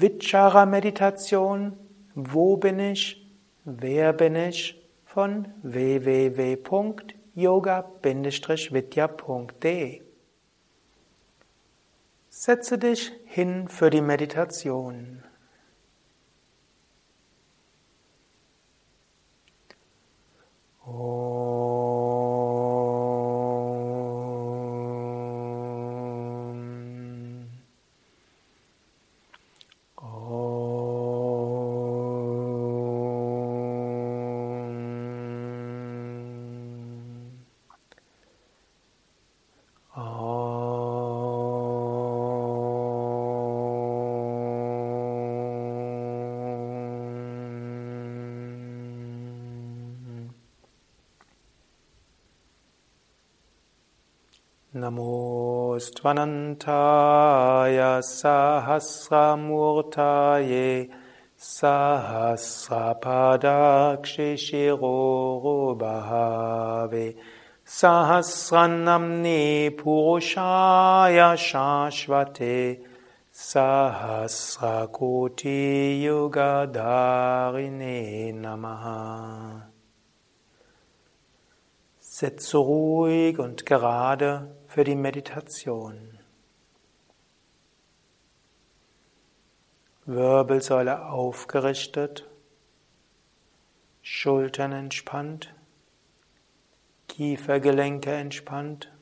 Vichara-Meditation Wo bin ich? Wer bin ich? von www.yoga-vidya.de Setze dich hin für die Meditation. Oh. Namo Namostvanantaya Sahasramurtaye Sahasrapadakshishirorubhave Sahasranamne Purushaya Shashvate Sahasrakoti Yugadharine Namaha Sitze ruhig und gerade für die Meditation. Wirbelsäule aufgerichtet, Schultern entspannt, Kiefergelenke entspannt,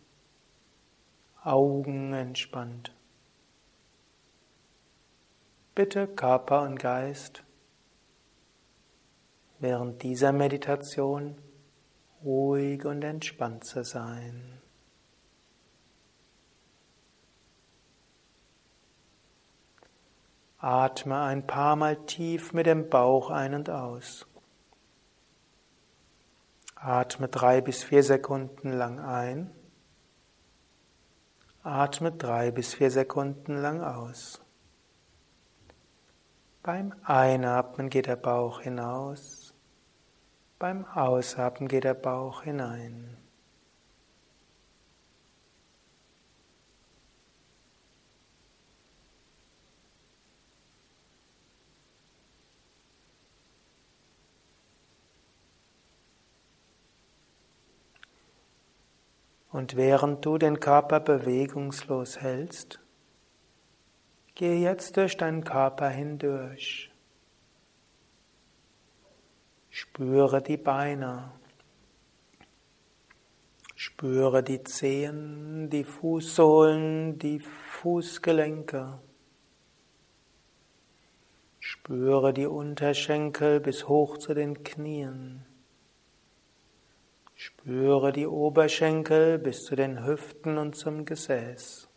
Augen entspannt. Bitte Körper und Geist während dieser Meditation ruhig und entspannt zu sein. Atme ein paar Mal tief mit dem Bauch ein und aus. Atme drei bis vier Sekunden lang ein. Atme drei bis vier Sekunden lang aus. Beim Einatmen geht der Bauch hinaus. Beim Ausatmen geht der Bauch hinein. Und während du den Körper bewegungslos hältst, gehe jetzt durch deinen Körper hindurch. Spüre die Beine. Spüre die Zehen, die Fußsohlen, die Fußgelenke. Spüre die Unterschenkel bis hoch zu den Knien. Spüre die Oberschenkel bis zu den Hüften und zum Gesäß.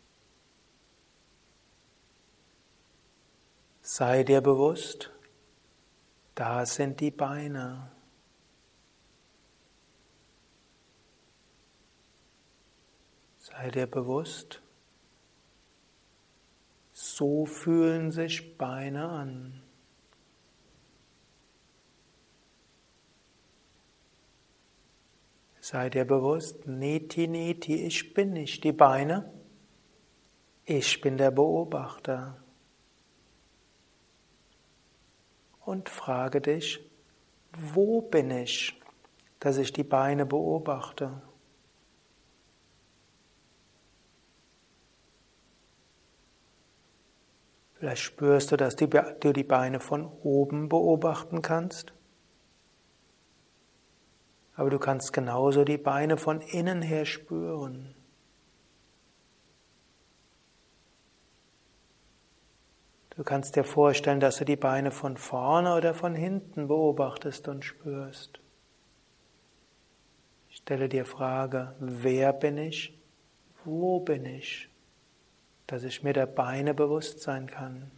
Sei dir bewusst, da sind die Beine. Sei dir bewusst, so fühlen sich Beine an. Sei dir bewusst, Neti, Neti, ich bin nicht die Beine, ich bin der Beobachter. Und frage dich, wo bin ich, dass ich die Beine beobachte? Vielleicht spürst du, dass du die Beine von oben beobachten kannst. Aber du kannst genauso die Beine von innen her spüren. Du kannst dir vorstellen, dass du die Beine von vorne oder von hinten beobachtest und spürst. Ich stelle dir Frage, wer bin ich? Wo bin ich? Dass ich mir der Beine bewusst sein kann.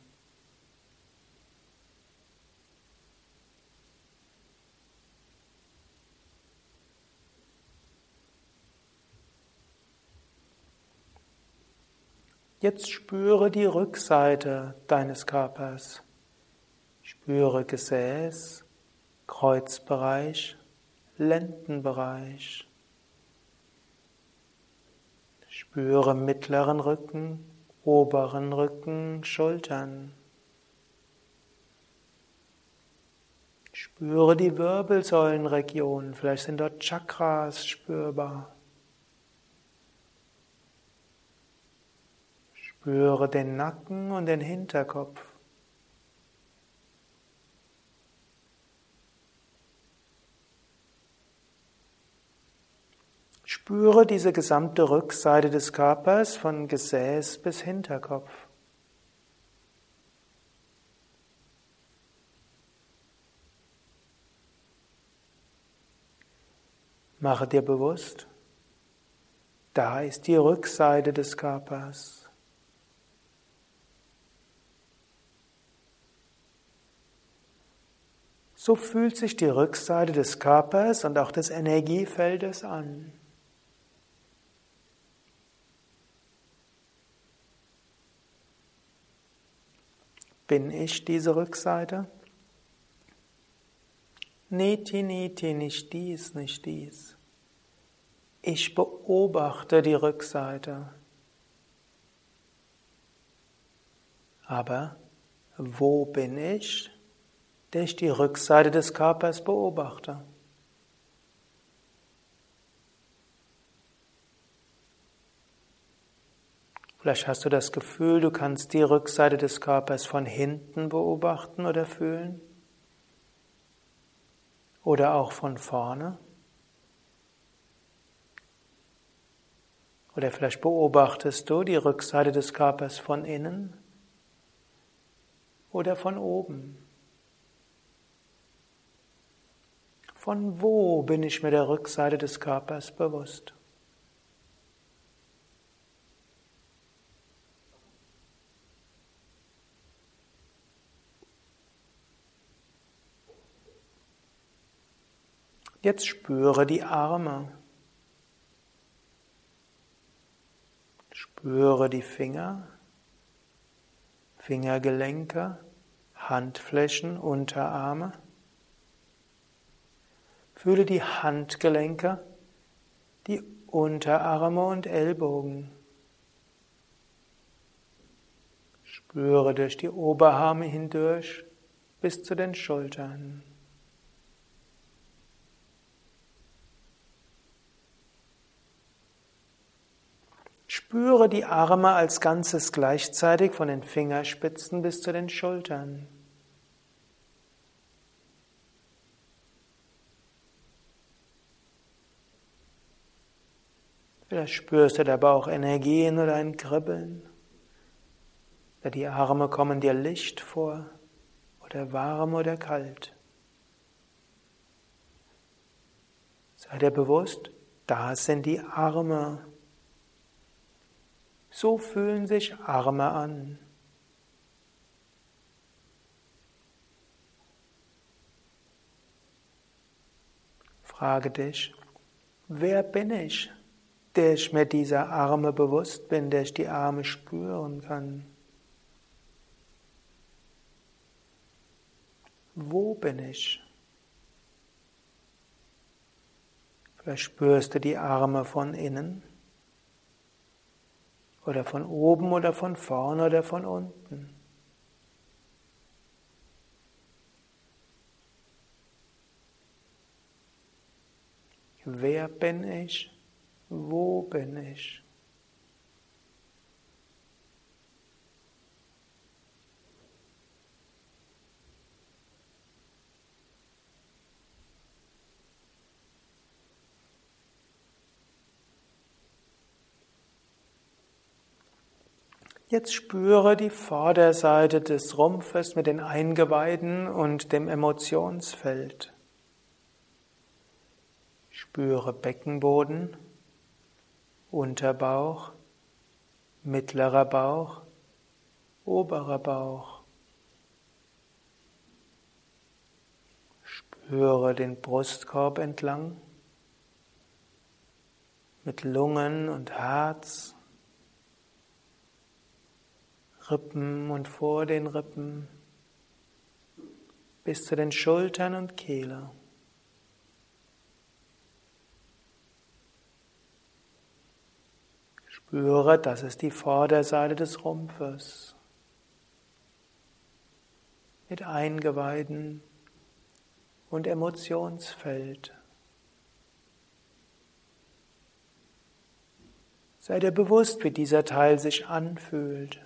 Jetzt spüre die Rückseite deines Körpers. Spüre Gesäß, Kreuzbereich, Lendenbereich. Spüre mittleren Rücken, oberen Rücken, Schultern. Spüre die Wirbelsäulenregion, vielleicht sind dort Chakras spürbar. Spüre den Nacken und den Hinterkopf. Spüre diese gesamte Rückseite des Körpers von Gesäß bis Hinterkopf. Mache dir bewusst, da ist die Rückseite des Körpers. So fühlt sich die Rückseite des Körpers und auch des Energiefeldes an. Bin ich diese Rückseite? Niti, niti, nicht dies, nicht dies. Ich beobachte die Rückseite. Aber wo bin ich, der ich die Rückseite des Körpers beobachte? Vielleicht hast du das Gefühl, du kannst die Rückseite des Körpers von hinten beobachten oder fühlen. Oder auch von vorne. Oder vielleicht beobachtest du die Rückseite des Körpers von innen oder von oben. Von wo bin ich mir der Rückseite des Körpers bewusst? Jetzt spüre die Arme. Spüre die Finger, Fingergelenke, Handflächen, Unterarme. Fühle die Handgelenke, die Unterarme und Ellbogen. Spüre durch die Oberarme hindurch bis zu den Schultern. Spüre die Arme als Ganzes gleichzeitig von den Fingerspitzen bis zu den Schultern. Vielleicht spürst du dabei auch Energien oder ein Kribbeln. Oder die Arme kommen dir Licht vor oder warm oder kalt. Sei dir bewusst, da sind die Arme. So fühlen sich Arme an. Frage dich, wer bin ich, der ich mir dieser Arme bewusst bin, der ich die Arme spüren kann? Wo bin ich? Vielleicht spürst du die Arme von innen. Oder von oben oder von vorne oder von unten. Wer bin ich? Wo bin ich? Jetzt spüre die Vorderseite des Rumpfes mit den Eingeweiden und dem Emotionsfeld. Spüre Beckenboden, Unterbauch, mittlerer Bauch, oberer Bauch. Spüre den Brustkorb entlang mit Lungen und Herz. Rippen und vor den Rippen bis zu den Schultern und Kehle. Spüre, das ist die Vorderseite des Rumpfes. Mit Eingeweiden, und Emotionsfeld. Sei dir bewusst, wie dieser Teil sich anfühlt.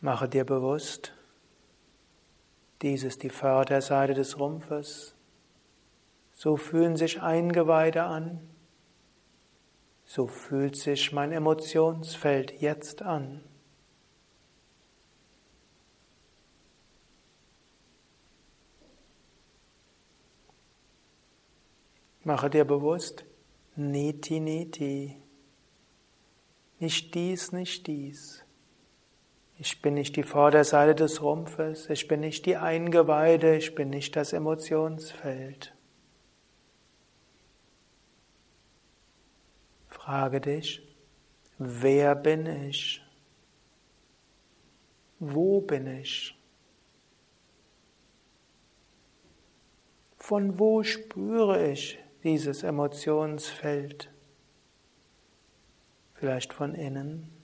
Mache dir bewusst, dies ist die Vorderseite des Rumpfes. So fühlen sich Eingeweide an. So fühlt sich mein Emotionsfeld jetzt an. Mache dir bewusst, Neti, Neti. Nicht dies, nicht dies. Ich bin nicht die Vorderseite des Rumpfes, ich bin nicht die Eingeweide, ich bin nicht das Emotionsfeld. Frage dich, wer bin ich? Wo bin ich? Von wo spüre ich dieses Emotionsfeld. Vielleicht von innen,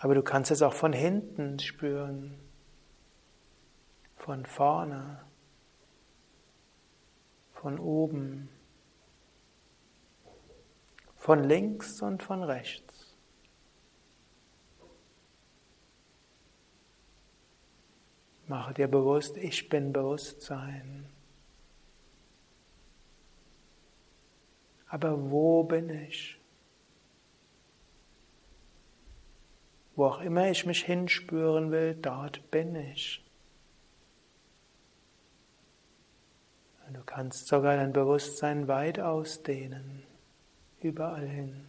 aber du kannst es auch von hinten spüren, von vorne, von oben, von links und von rechts. Mache dir bewusst, ich bin Bewusstsein. Aber wo bin ich? Wo auch immer ich mich hinspüren will, dort bin ich. Und du kannst sogar dein Bewusstsein weit ausdehnen, überall hin.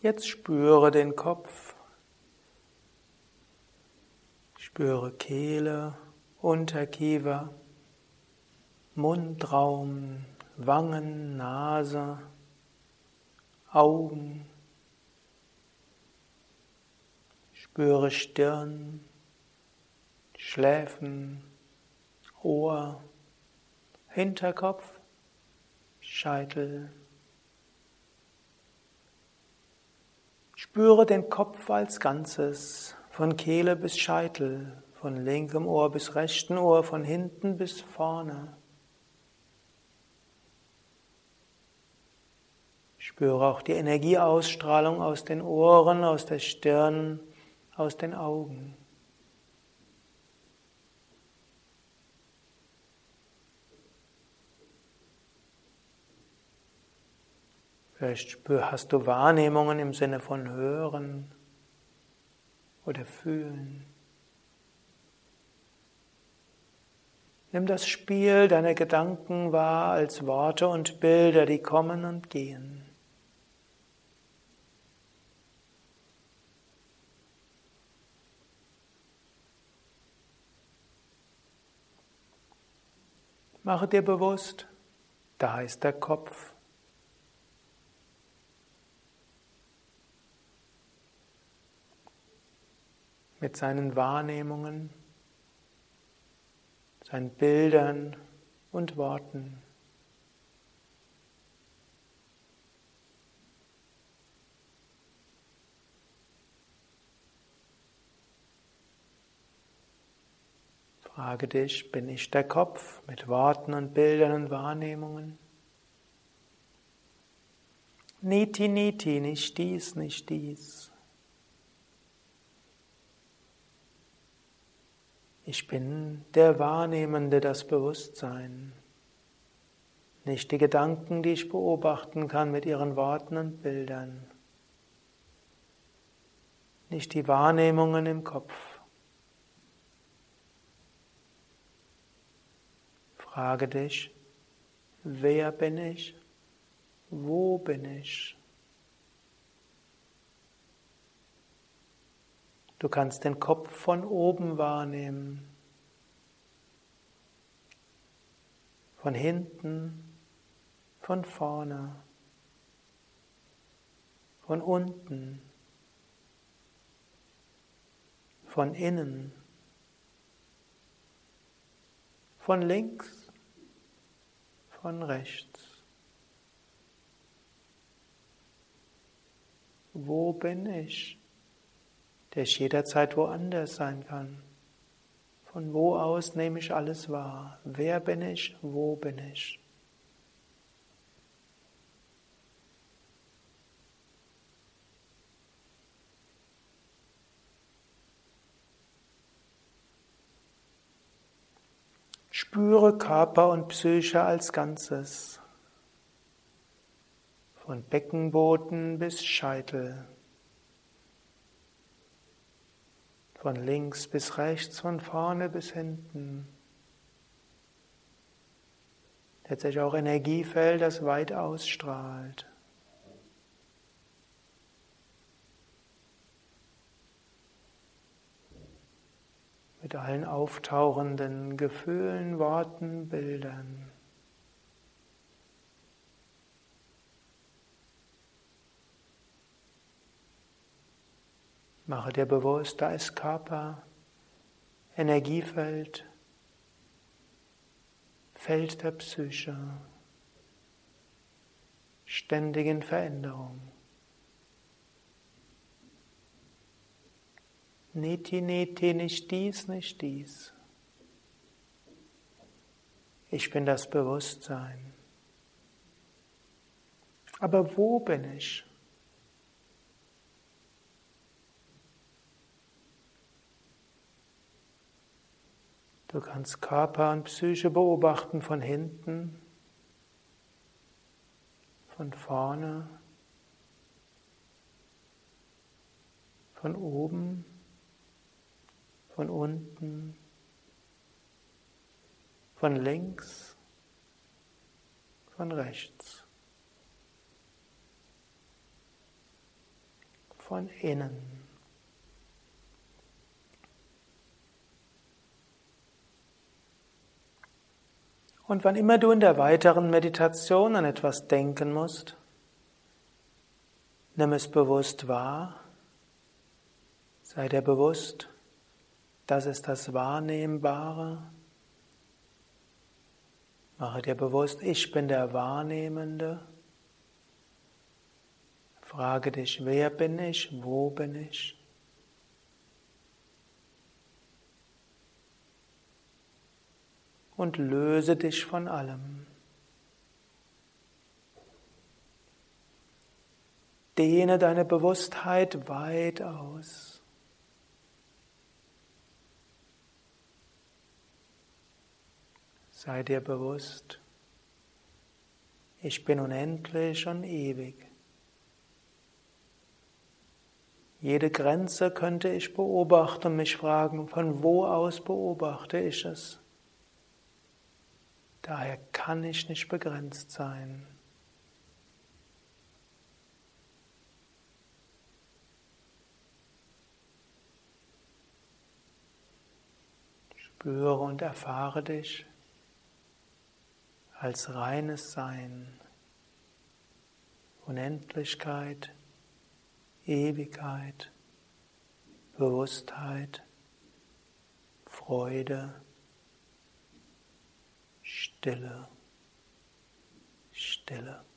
Jetzt spüre den Kopf. Spüre Kehle, Unterkiefer, Mundraum, Wangen, Nase, Augen. Spüre Stirn, Schläfen, Ohr, Hinterkopf, Scheitel. Spüre den Kopf als Ganzes, von Kehle bis Scheitel, von linkem Ohr bis rechten Ohr, von hinten bis vorne. Spüre auch die Energieausstrahlung aus den Ohren, aus der Stirn, aus den Augen. Vielleicht hast du Wahrnehmungen im Sinne von hören oder fühlen. Nimm das Spiel deiner Gedanken wahr als Worte und Bilder, die kommen und gehen. Mache dir bewusst, da ist der Kopf. Mit seinen Wahrnehmungen, seinen Bildern und Worten. Frage dich, bin ich der Kopf mit Worten und Bildern und Wahrnehmungen? Niti, niti, nicht dies, nicht dies. Ich bin der Wahrnehmende, das Bewusstsein. Nicht die Gedanken, die ich beobachten kann mit ihren Worten und Bildern. Nicht die Wahrnehmungen im Kopf. Frage dich, wer bin ich? Wo bin ich? Du kannst den Kopf von oben wahrnehmen, von hinten, von vorne. von unten, von innen, von links, von rechts. Wo bin ich? Der ich jederzeit woanders sein kann. Von wo aus nehme ich alles wahr? Wer bin ich? Wo bin ich? Spüre Körper und Psyche als Ganzes. Von Beckenboden bis Scheitel. Von links bis rechts, von vorne bis hinten. Letztlich auch Energiefeld, das weit ausstrahlt. mit allen auftauchenden Gefühlen, Worten, Bildern. Mache dir bewusst, da ist Körper, Energiefeld, Feld der Psyche, ständigen Veränderung. Neti, neti, nicht dies, nicht dies. Ich bin das Bewusstsein. Aber wo bin ich? Du kannst Körper und Psyche beobachten von hinten, von vorne, von oben von unten, von links, von rechts, von innen. Und wann immer du in der weiteren Meditation an etwas denken musst, nimm es bewusst wahr, sei dir bewusst, das ist das Wahrnehmbare. Mache dir bewusst, ich bin der Wahrnehmende. Frage dich, wer bin ich, wo bin ich? Und löse dich von allem. Dehne deine Bewusstheit weit aus. Sei dir bewusst, ich bin unendlich und ewig. Jede Grenze könnte ich beobachten und mich fragen, von wo aus beobachte ich es? Daher kann ich nicht begrenzt sein. Spüre und erfahre dich als reines Sein, Unendlichkeit, Ewigkeit, Bewusstheit, Freude, Stille, Stille.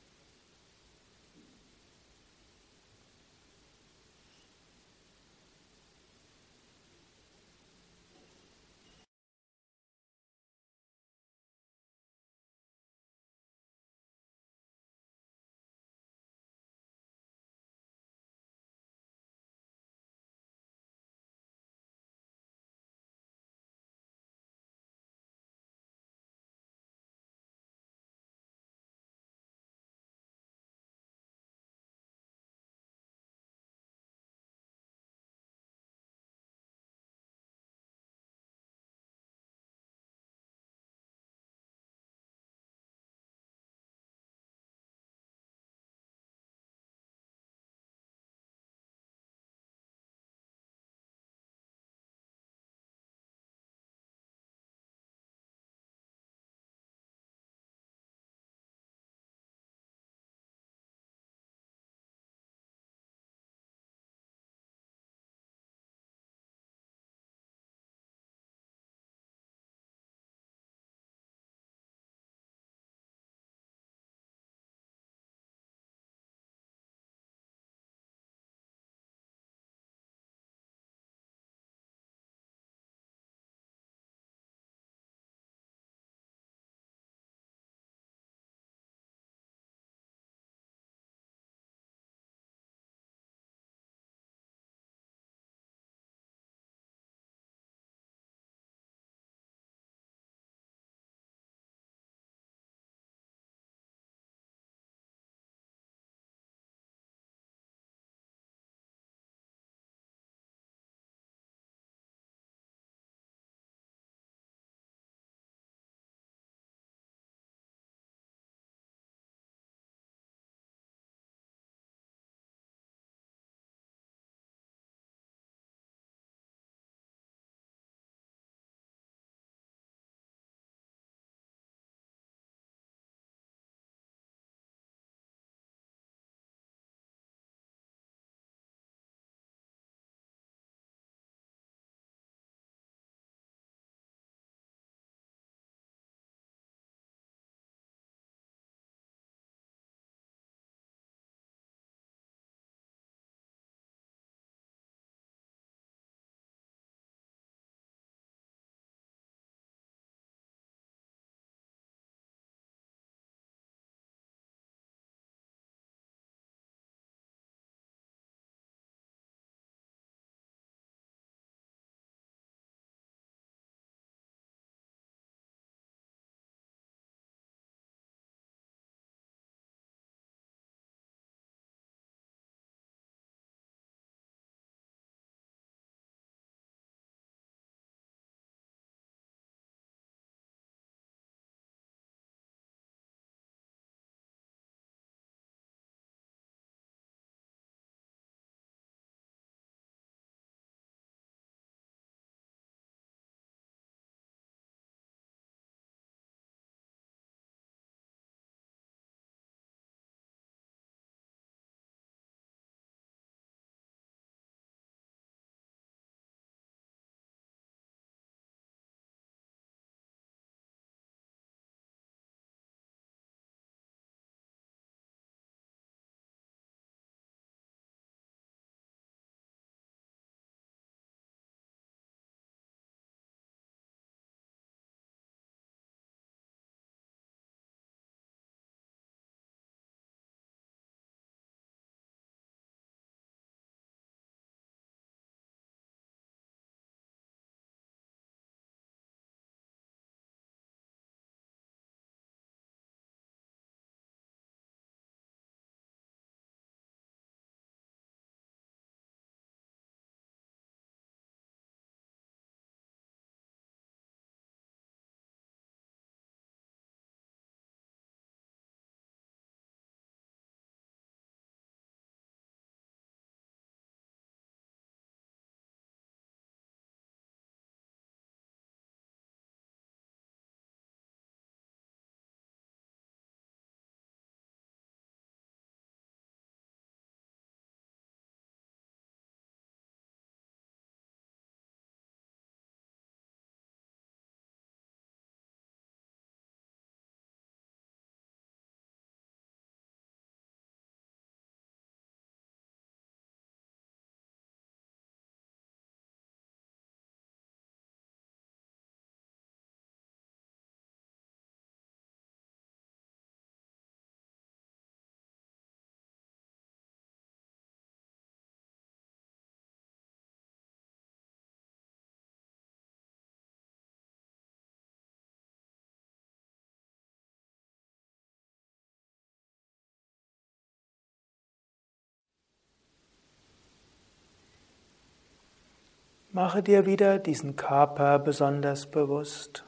Mache dir wieder diesen Körper besonders bewusst.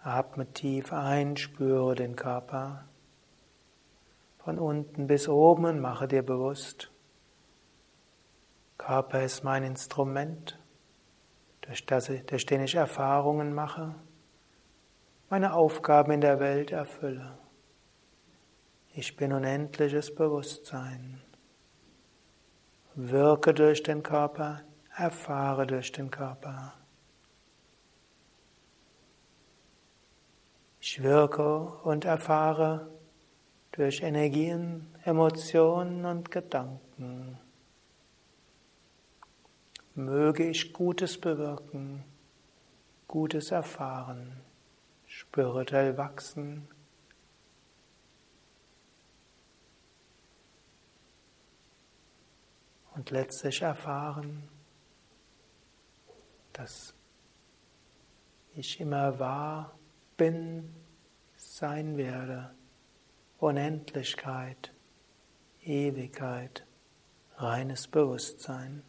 Atme tief ein, spüre den Körper. Von unten bis oben und mache dir bewusst, Körper ist mein Instrument, durch, das, durch den ich Erfahrungen mache, meine Aufgaben in der Welt erfülle. Ich bin unendliches Bewusstsein. Wirke durch den Körper, erfahre durch den Körper. Ich wirke und erfahre durch Energien, Emotionen und Gedanken. Möge ich Gutes bewirken, Gutes erfahren, spirituell wachsen. Und letztlich erfahren, dass ich immer wahr bin, sein werde. Unendlichkeit, Ewigkeit, reines Bewusstsein.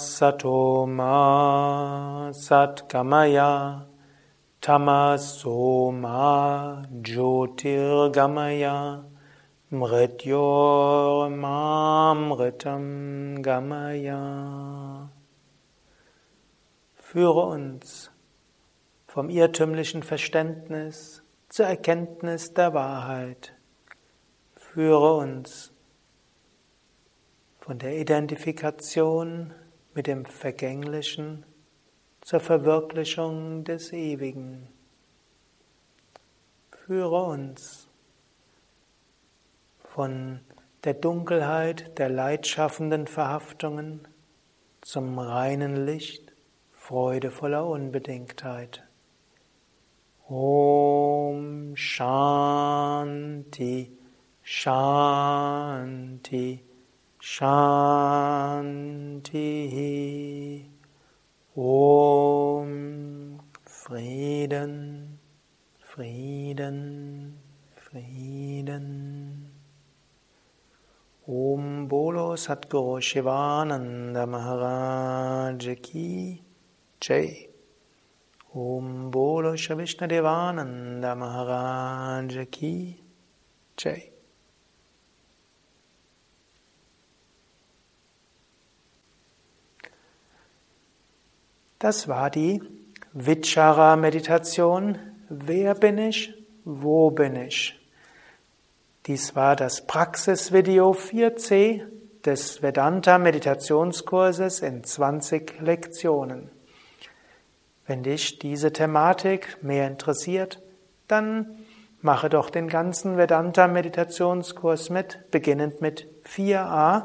Asatoma Satgamaya Tamasoma Jyotirgamaya Mrityormamritam Gamaya Führe uns vom irrtümlichen Verständnis zur Erkenntnis der Wahrheit. Führe uns von der Identifikation mit dem Vergänglichen zur Verwirklichung des Ewigen. Führe uns von der Dunkelheit der leidschaffenden Verhaftungen zum reinen Licht freudevoller Unbedingtheit. Om Shanti Shanti Shanti Om Frieden, Frieden, Frieden. Om Bolo Satguru Shivananda Maharaj Ki Jai. Om Bolo Shavishna Devananda Maharaj Ki Jai. Das war die Vichara-Meditation. Wer bin ich? Wo bin ich? Dies war das Praxisvideo 4c des Vedanta-Meditationskurses in 20 Lektionen. Wenn dich diese Thematik mehr interessiert, dann mache doch den ganzen Vedanta-Meditationskurs mit, beginnend mit 4a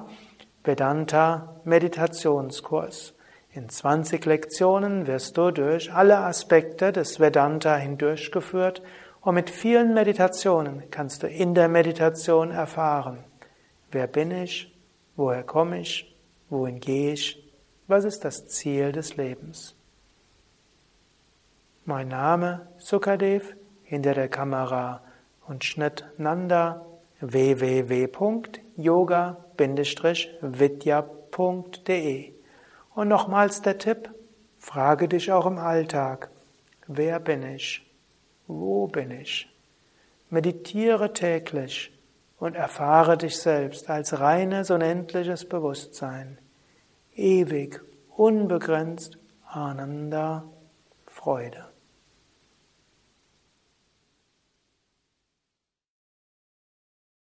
Vedanta-Meditationskurs. In 20 Lektionen wirst du durch alle Aspekte des Vedanta hindurchgeführt und mit vielen Meditationen kannst du in der Meditation erfahren, wer bin ich, woher komme ich, wohin gehe ich, was ist das Ziel des Lebens. Mein Name Sukadev, hinter der Kamera und Schnitt Nanda www.yoga-vidya.de und nochmals der Tipp, frage dich auch im Alltag, wer bin ich? Wo bin ich? Meditiere täglich und erfahre dich selbst als reines, unendliches Bewusstsein. Ewig, unbegrenzt, Ananda, Freude.